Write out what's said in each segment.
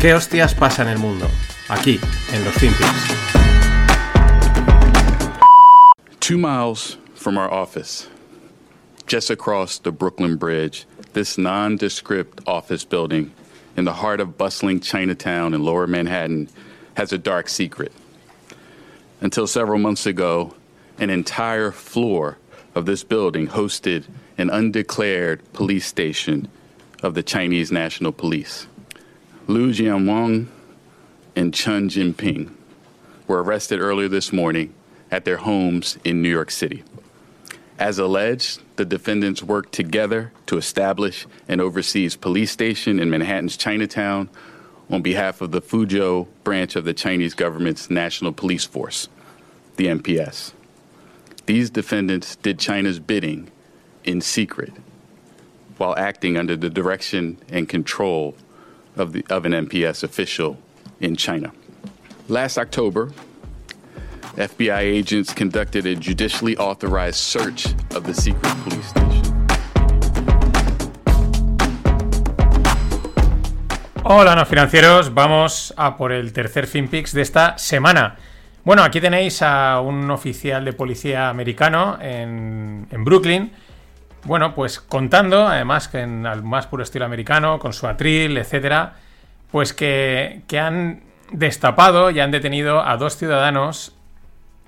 ¿Qué hostias pasa en el mundo? Aquí, en los Finpics. Two miles from our office, just across the Brooklyn Bridge, this nondescript office building in the heart of bustling Chinatown in lower Manhattan has a dark secret. Until several months ago, an entire floor of this building hosted an undeclared police station of the Chinese National Police. Liu Jianwang and Chen Jinping were arrested earlier this morning at their homes in New York City. As alleged, the defendants worked together to establish an overseas police station in Manhattan's Chinatown on behalf of the Fuzhou branch of the Chinese government's National Police Force, the NPS. These defendants did China's bidding in secret while acting under the direction and control of, the, of an NPS official in China. Last October, FBI agents conducted a judicially authorized search of the secret police station. Hola, no financieros. Vamos a por el tercer FinPix de esta semana. Bueno, aquí tenéis a un oficial de policía americano en, en Brooklyn. Bueno, pues contando, además que en al más puro estilo americano, con su atril, etcétera, pues que, que han destapado y han detenido a dos ciudadanos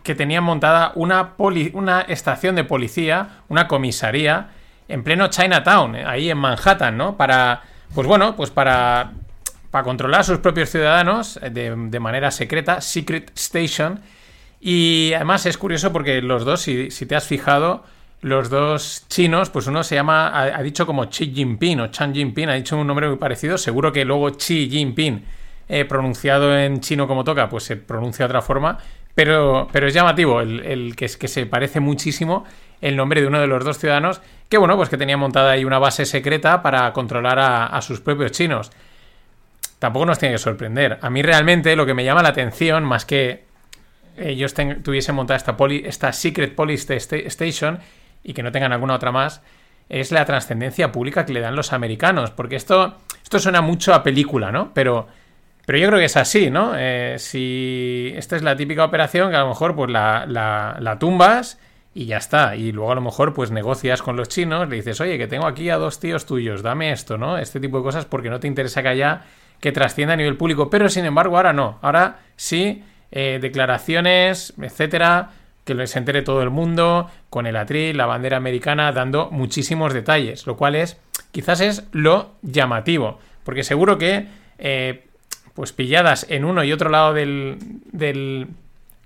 que tenían montada una, una estación de policía, una comisaría, en pleno Chinatown, eh, ahí en Manhattan, ¿no? Para, pues bueno, pues para, para controlar a sus propios ciudadanos eh, de, de manera secreta, Secret Station. Y además es curioso porque los dos, si, si te has fijado, los dos chinos, pues uno se llama, ha, dicho como Xi Jinping o Chan Jinping, ha dicho un nombre muy parecido, seguro que luego Xi Jinping, eh, pronunciado en chino como toca, pues se pronuncia de otra forma, pero, pero es llamativo el, que, es, que se parece muchísimo el nombre de uno de los dos ciudadanos, que bueno, pues que tenía montada ahí una base secreta para controlar a, sus propios chinos. Tampoco nos tiene que sorprender. A mí realmente lo que me llama la atención, más que ellos tuviesen montada esta, esta Secret Police sta- Station y que no tengan alguna otra más, es la trascendencia pública que le dan los americanos. Porque esto, esto suena mucho a película, ¿no? Pero, pero yo creo que es así, ¿no? Eh, si esta es la típica operación que a lo mejor pues la, la- tumbas y ya está. Y luego a lo mejor pues negocias con los chinos, le dices, oye, que tengo aquí a dos tíos tuyos, dame esto, ¿no? Este tipo de cosas porque no te interesa que haya que trascienda a nivel público. Pero sin embargo ahora no. Ahora sí, eh, declaraciones, etcétera, que se entere todo el mundo, con el atril, la bandera americana, dando muchísimos detalles, lo cual es, quizás es lo llamativo, porque seguro que, eh, pues pilladas en uno y otro lado del, del,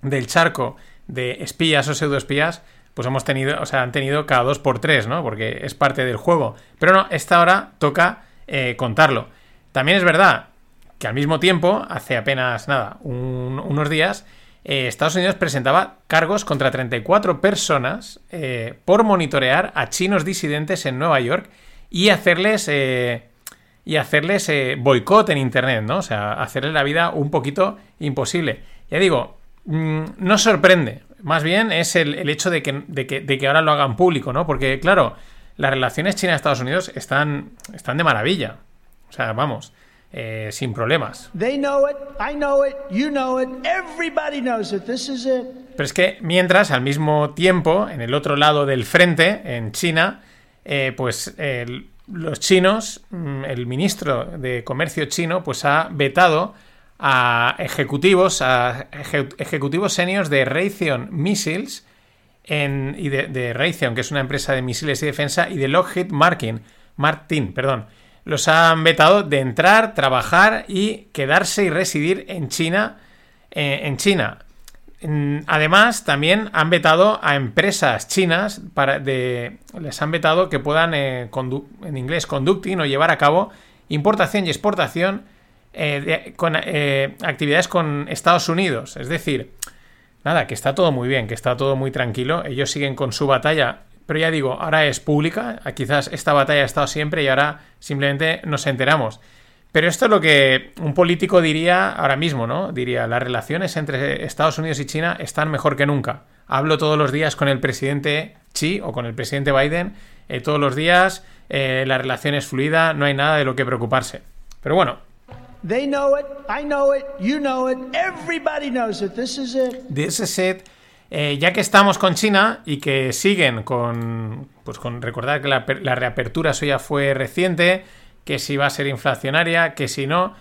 del charco de espías o pseudoespías, pues hemos tenido, o sea, han tenido cada dos por tres, ¿no? Porque es parte del juego. Pero no, esta hora toca eh, contarlo. También es verdad que al mismo tiempo, hace apenas nada, un- unos días, eh, Estados Unidos presentaba cargos contra 34 personas eh, por monitorear a chinos disidentes en Nueva York y hacerles eh, y hacerles boicot en internet, ¿no? O sea, hacerles la vida un poquito imposible. Ya digo, mm, no sorprende. Más bien es el, el hecho de que, de, que, de que ahora lo hagan público, ¿no? Porque, claro, las relaciones China-Estados Unidos están, están de maravilla. O sea, vamos, eh, sin problemas. They know it. I know it. You know it. Everybody knows it. This is it. Pero es que mientras, al mismo tiempo, en el otro lado del frente, en China, eh, pues los chinos, mm, el ministro de Comercio chino, pues ha vetado a ejecutivos, a eje- ejecutivos seniors de Raytheon Missiles en- y de, de Raytheon, que es una empresa de misiles y defensa, y de Lockheed Martin, Martin, perdón. Los han vetado de entrar, trabajar y quedarse y residir en China, eh, en China. Mm, Además, también han vetado a empresas chinas para les han vetado que puedan eh, en inglés conducting o llevar a cabo importación y exportación eh, con actividades con Estados Unidos. Es decir, nada, que está todo muy bien, que está todo muy tranquilo. Ellos siguen con su batalla, pero ya digo, ahora es pública. Quizás esta batalla ha estado siempre y ahora simplemente nos enteramos. Pero esto es lo que un político diría ahora mismo, ¿no? Diría, las relaciones entre Estados Unidos y China están mejor que nunca. Hablo todos los días con el presidente Xi o con el presidente Biden, eh, todos los días, eh, la relación es fluida, no hay nada de lo que preocuparse. Pero bueno, They know it, I know it, you know it, everybody knows it. This is it. de ese set, eh, ya que estamos con China y que siguen con, pues con recordar que la, la reapertura suya fue reciente, que si va a ser inflacionaria, que si no,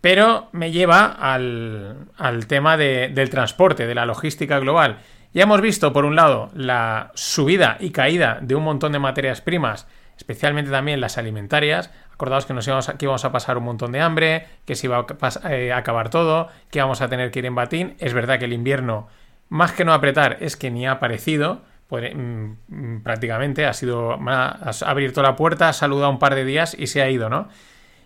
pero me lleva al, al tema de- del transporte, de la logística global. Ya hemos visto, por un lado, la subida y caída de un montón de materias primas, especialmente también las alimentarias. Acordaos que nos íbamos a, íbamos a pasar un montón de hambre, que se iba a eh, acabar todo, que vamos a tener que ir en batín. Es verdad que el invierno, más que no apretar, es que ni ha aparecido. Podre- mm, mm, prácticamente ha sido ha abierto la puerta, ha saludado un par de días y se ha ido, ¿no?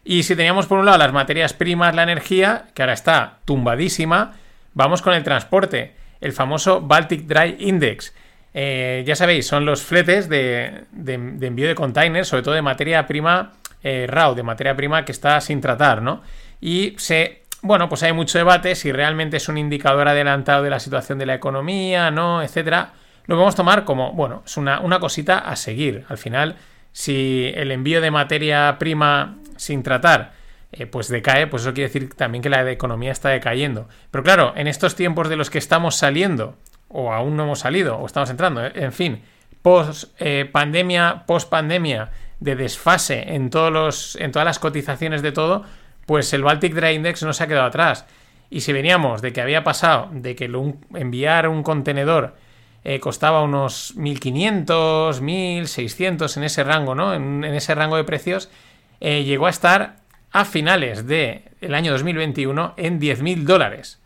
Y si teníamos por un lado las materias primas, la energía, que ahora está tumbadísima, vamos con el transporte, el famoso Baltic Dry Index. Eh, ya sabéis, son los fletes de envío de containers, sobre todo de materia prima eh, raw, de materia prima que está sin tratar, ¿no? Y se, bueno, pues hay mucho debate si realmente es un indicador adelantado de la situación de la economía, ¿no? Etcétera. Lo podemos tomar como, bueno, es una, una cosita a seguir. Al final, si el envío de materia prima sin tratar eh, pues decae, pues eso quiere decir también que la economía está decayendo. Pero claro, en estos tiempos de los que estamos saliendo, o aún no hemos salido, o estamos entrando, eh, en fin, post eh, pandemia, post pandemia, de desfase en, todos los, en todas las cotizaciones de todo, pues el Baltic Dry Index no se ha quedado atrás. Y si veníamos de que había pasado de que enviar un contenedor eh, costaba unos 1.500, 1.600 en ese rango, ¿no? En, ese rango de precios, eh, llegó a estar a finales del año 2021 en 10.000 dólares.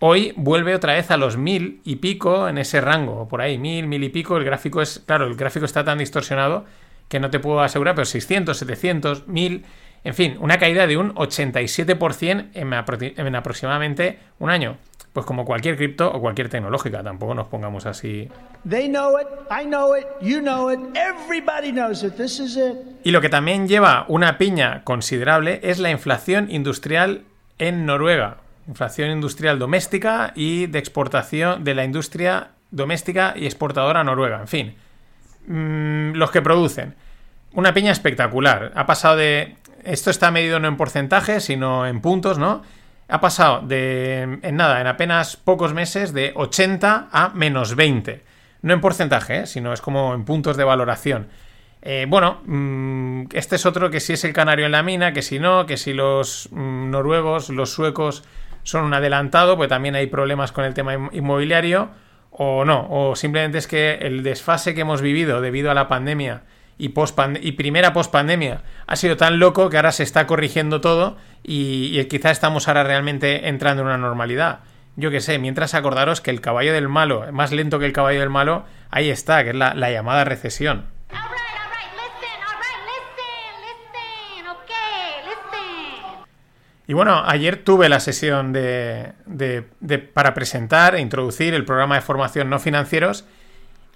Hoy vuelve otra vez a los 1.000 y pico en ese rango, por ahí, 1.000, 1.000 y pico. El gráfico es, claro, el gráfico está tan distorsionado que no te puedo asegurar, pero 600, 700, 1.000, en fin, una caída de un 87% en, apro- en aproximadamente un año. Pues como cualquier cripto o cualquier tecnológica, tampoco nos pongamos así They know it, I know it, you know it, everybody knows it. This is it. Y lo que también lleva una piña considerable es la inflación industrial en Noruega. Inflación industrial doméstica y de exportación de la industria doméstica y exportadora noruega. En fin, mm, los que producen. Una piña espectacular. Ha pasado de... Esto está medido no en porcentajes, sino en puntos, ¿no? Ha pasado de... En nada, en apenas pocos meses, de 80 a menos 20. No en porcentaje, ¿eh? sino es como en puntos de valoración. Eh, bueno, mm, este es otro que si es el canario en la mina, que si no, que si los mm, noruegos, los suecos son un adelantado, pues también hay problemas con el tema inmo- inmobiliario, o no, o simplemente es que el desfase que hemos vivido debido a la pandemia y, post y primera post-pandemia ha sido tan loco que ahora se está corrigiendo todo y, y quizá estamos ahora realmente entrando en una normalidad. Yo qué sé, mientras acordaros que el caballo del malo, más lento que el caballo del malo, ahí está, que es la, la llamada recesión. Y bueno, ayer tuve la sesión de, de- de- para presentar e introducir el programa de formación no financieros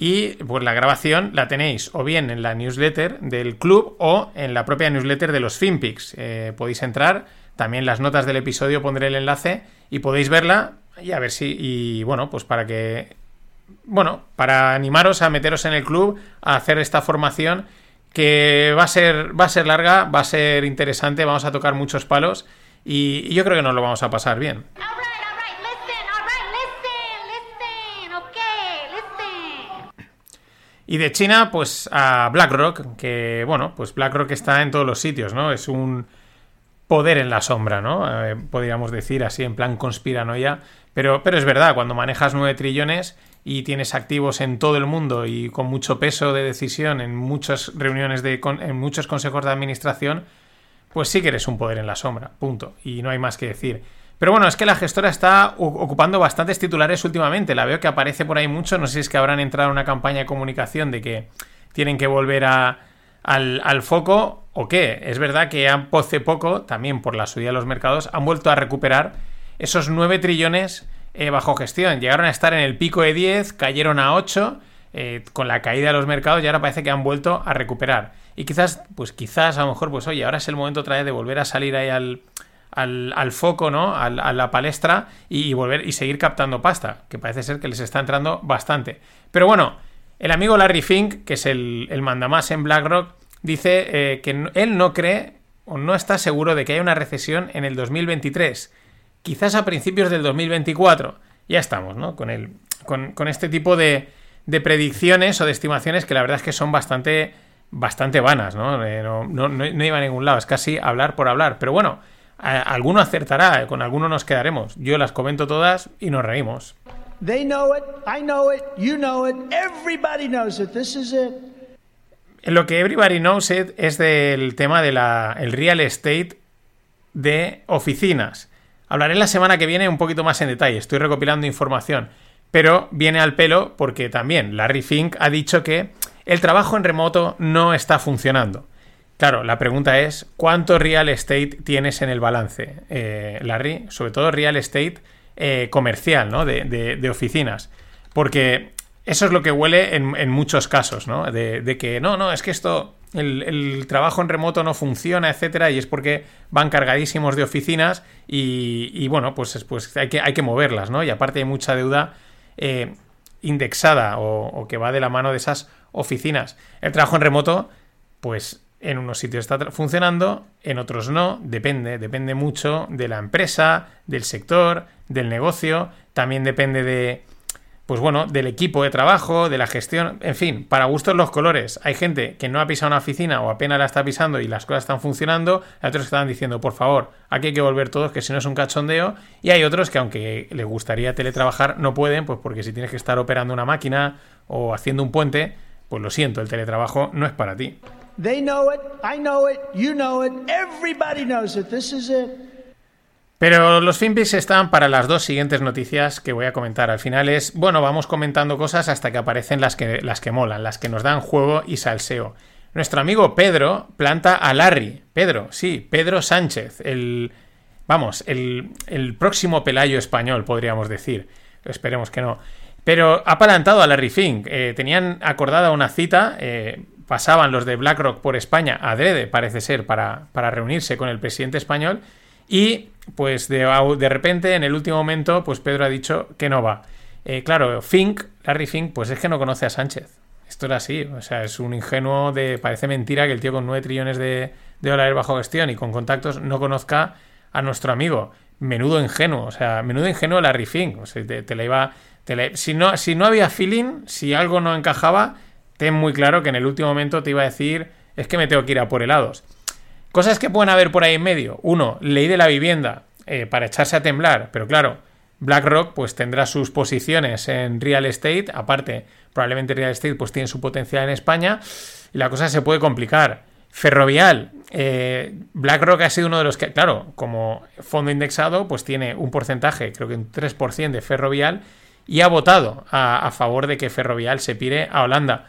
y pues la grabación la tenéis o bien en la newsletter del club o en la propia newsletter de los FinPix. Eh, podéis entrar, también las notas del episodio pondré el enlace y podéis verla y a ver si, y bueno, pues para que, bueno, para animaros a meteros en el club, a hacer esta formación que va a ser, va a ser larga, va a ser interesante, vamos a tocar muchos palos y, y yo creo que nos lo vamos a pasar bien. Y de China, pues a BlackRock, que bueno, pues BlackRock está en todos los sitios, ¿no? Es un poder en la sombra, ¿no? Eh, podríamos decir así, en plan conspiranoia. Pero, pero es verdad, cuando manejas 9 trillones y tienes activos en todo el mundo y con mucho peso de decisión en muchas reuniones de en muchos consejos de administración, pues sí que eres un poder en la sombra, punto. Y no hay más que decir. Pero bueno, es que la gestora está ocupando bastantes titulares últimamente. La veo que aparece por ahí mucho. No sé si es que habrán entrado en una campaña de comunicación de que tienen que volver a, al, al foco o qué. Es verdad que han, hace poco, también por la subida de los mercados, han vuelto a recuperar esos 9 trillones eh, bajo gestión. Llegaron a estar en el pico de 10, cayeron a 8 eh, con la caída de los mercados y ahora parece que han vuelto a recuperar. Y quizás, pues quizás a lo mejor, pues oye, ahora es el momento otra de volver a salir ahí al, al, al foco, ¿no? Al- a la palestra y, volver y seguir captando pasta, que parece ser que les está entrando bastante. Pero bueno, el amigo Larry Fink, que es el, el mandamás en BlackRock, dice eh, que no- él no cree o no está seguro de que haya una recesión en el 2023. Quizás a principios del 2024. Ya estamos, ¿no? Con, el, con, con este tipo de, de predicciones o de estimaciones que la verdad es que son bastante, bastante vanas, ¿no? Eh, no, no, no iba a ningún lado, es casi hablar por hablar. Pero bueno, alguno acertará, con alguno nos quedaremos. Yo las comento todas y nos reímos. They know it, I know it, you know it, everybody knows it. This is it. En lo que Everybody Knows It es del tema del el real estate de oficinas. Hablaré la semana que viene un poquito más en detalle, estoy recopilando información, pero viene al pelo porque también Larry Fink ha dicho que el trabajo en remoto no está funcionando. Claro, la pregunta es, ¿cuánto real estate tienes en el balance, eh, Larry? Sobre todo real estate eh, comercial, ¿no? De, oficinas. Porque eso es lo que huele en, muchos casos, ¿no? De, que no, no, es que esto, el, trabajo en remoto no funciona, etcétera, y es porque van cargadísimos de oficinas y, bueno, pues, es- pues hay, que, hay que moverlas, ¿no? Y aparte hay mucha deuda eh, indexada o que va de la mano de esas oficinas. El trabajo en remoto, pues en unos sitios está funcionando, en otros no, depende, depende mucho de la empresa, del sector, del negocio, también depende de, pues bueno, del equipo de trabajo, de la gestión, en fin, para gustos los colores. Hay gente que no ha pisado una oficina o apenas la está pisando y las cosas están funcionando, hay otros que están diciendo, por favor, aquí hay que volver todos, que si no es un cachondeo, y hay otros que aunque les gustaría teletrabajar, no pueden, pues porque si tienes que estar operando una máquina o haciendo un puente, pues lo siento, el teletrabajo no es para ti. They know it, I know it, you know it, everybody knows it. This is it. Pero los FinPix están para las dos siguientes noticias que voy a comentar. Al final es, bueno, vamos comentando cosas hasta que aparecen las que, las que molan, las que nos dan juego y salseo. Nuestro amigo Pedro planta a Larry. Pedro, sí, Pedro Sánchez, el. Vamos, el, el próximo Pelayo español, podríamos decir. Esperemos que no. Pero ha plantado a Larry Fink. Eh, tenían acordada una cita. eh, pasaban los de BlackRock por España, adrede, parece ser, para, para reunirse con el presidente español. Y pues de, de repente, en el último momento, pues Pedro ha dicho que no va. Eh, claro, Fink, Larry Fink, pues es que no conoce a Sánchez. Esto era así, o sea, es un ingenuo de. Parece mentira que el tío con 9 trillones de, de dólares bajo gestión y con contactos no conozca a nuestro amigo. Menudo ingenuo, o sea, menudo ingenuo Larry Fink. O sea, te, te la iba. si, no, si no había feeling, si algo no encajaba, ten muy claro que en el último momento te iba a decir: es que me tengo que ir a por helados. Cosas que pueden haber por ahí en medio. Uno, ley de la vivienda eh, para echarse a temblar. Pero claro, BlackRock pues tendrá sus posiciones en real estate. Aparte, probablemente real estate pues tiene su potencial en España. Y la cosa se puede complicar. Ferrovial. eh, BlackRock ha sido uno de los que, claro, como fondo indexado, pues tiene un porcentaje, creo que un 3% de Ferrovial. Y ha votado a, a favor de que Ferrovial se pire a Holanda.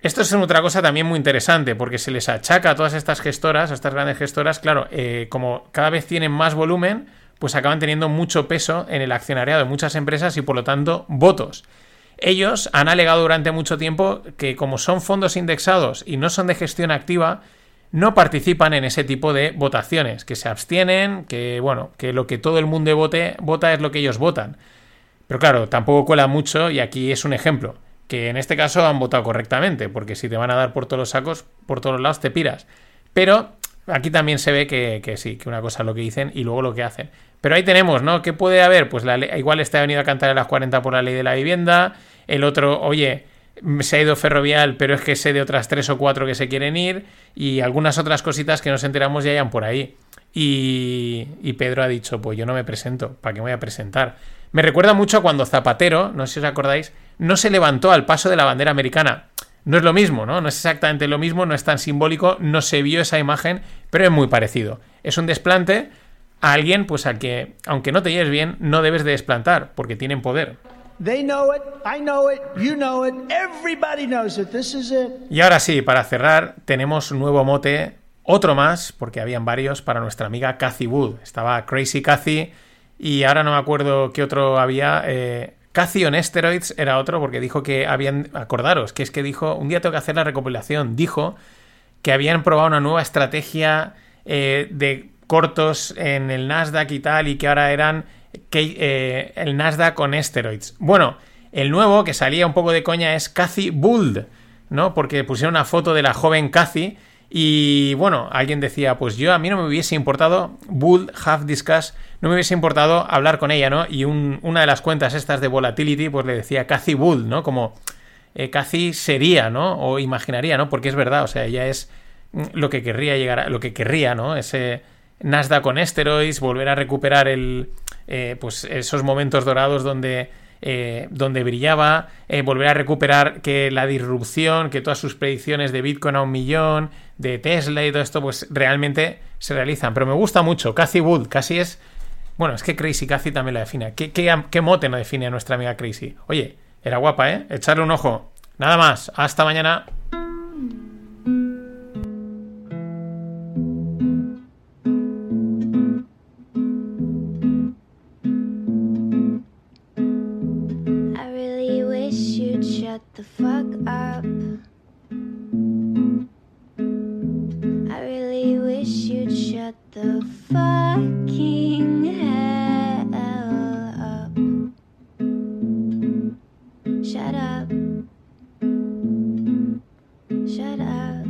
Esto es otra cosa también muy interesante, porque se les achaca a todas estas gestoras, a estas grandes gestoras, claro, eh, como cada vez tienen más volumen, pues acaban teniendo mucho peso en el accionariado de muchas empresas y por lo tanto votos. Ellos han alegado durante mucho tiempo que como son fondos indexados y no son de gestión activa, no participan en ese tipo de votaciones, que se abstienen, que bueno, que lo que todo el mundo vote, vota es lo que ellos votan. Pero claro, tampoco cuela mucho y aquí es un ejemplo. Que en este caso han votado correctamente, porque si te van a dar por todos los sacos, por todos los lados te piras. Pero aquí también se ve que, que sí, que una cosa es lo que dicen y luego lo que hacen. Pero ahí tenemos, ¿no? ¿Qué puede haber? Pues la igual este ha venido a cantar a las 40 por la ley de la vivienda. El otro, oye, se ha ido ferrovial, pero es que sé de otras tres o cuatro que se quieren ir. Y algunas otras cositas que nos enteramos ya hayan por ahí. Y, y Pedro ha dicho, pues yo no me presento, ¿para qué me voy a presentar? Me recuerda mucho a cuando Zapatero, no sé si os acordáis, no se levantó al paso de la bandera americana. No es lo mismo, ¿no? No es exactamente lo mismo, no es tan simbólico, no se vio esa imagen, pero es muy parecido. Es un desplante a alguien, pues al que, aunque no te lleves bien, no debes de desplantar, porque tienen poder. Y ahora sí, para cerrar, tenemos un nuevo mote, otro más, porque habían varios, para nuestra amiga Cathy Wood. Estaba Crazy Cathy y ahora no me acuerdo qué otro había. Eh, on Steroids era otro, porque dijo que habían. Acordaros, que es que dijo. Un día tengo que hacer la recopilación. Dijo que habían probado una nueva estrategia eh, de cortos en el Nasdaq y tal, y que ahora eran eh, el Nasdaq con steroids. Bueno, el nuevo que salía un poco de coña es Cathy Buld, ¿no? Porque pusieron una foto de la joven Cathy Y bueno, alguien decía, pues yo a mí no me hubiese importado, Bull Have Discuss, no me hubiese importado hablar con ella, ¿no? Y un- una de las cuentas estas de Volatility, pues le decía Cathy Bull, ¿no? Como eh, Cathy sería, ¿no? O imaginaría, ¿no? Porque es verdad, o sea, ella es mm, lo que querría llegar a, lo que querría, ¿no? Ese Nasdaq con esteroids, volver a recuperar el, eh, pues esos momentos dorados donde, eh, donde brillaba, eh, volver a recuperar que la disrupción, que todas sus predicciones de Bitcoin a un millón, de Tesla y todo esto, pues realmente se realizan. Pero me gusta mucho, Cathy Wood, casi es... Bueno, es que Crazy Cathy también la define. ¿Qué, qué, qué mote no define a nuestra amiga Crazy? Oye, era guapa, ¿eh? Echarle un ojo. Nada más. Hasta mañana. Up. I really wish you'd shut the fucking hell up. Shut up. Shut up.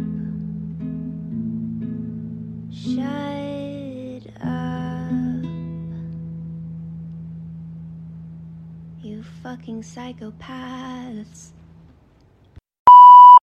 Shut up. You fucking psychopaths.